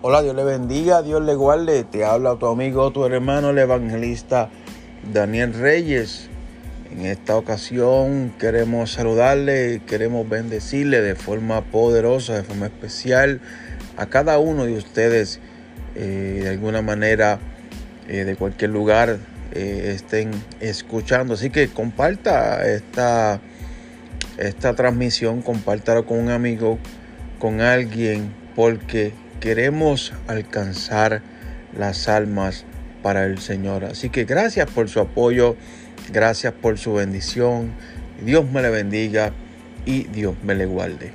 Hola, Dios le bendiga, Dios le guarde. Te habla tu amigo, tu hermano, el evangelista Daniel Reyes. En esta ocasión queremos saludarle, queremos bendecirle de forma poderosa, de forma especial a cada uno de ustedes. Eh, de alguna manera, eh, de cualquier lugar eh, estén escuchando. Así que comparta esta, esta transmisión, compártalo con un amigo, con alguien, porque queremos alcanzar las almas para el Señor. Así que gracias por su apoyo, gracias por su bendición. Dios me le bendiga y Dios me le guarde.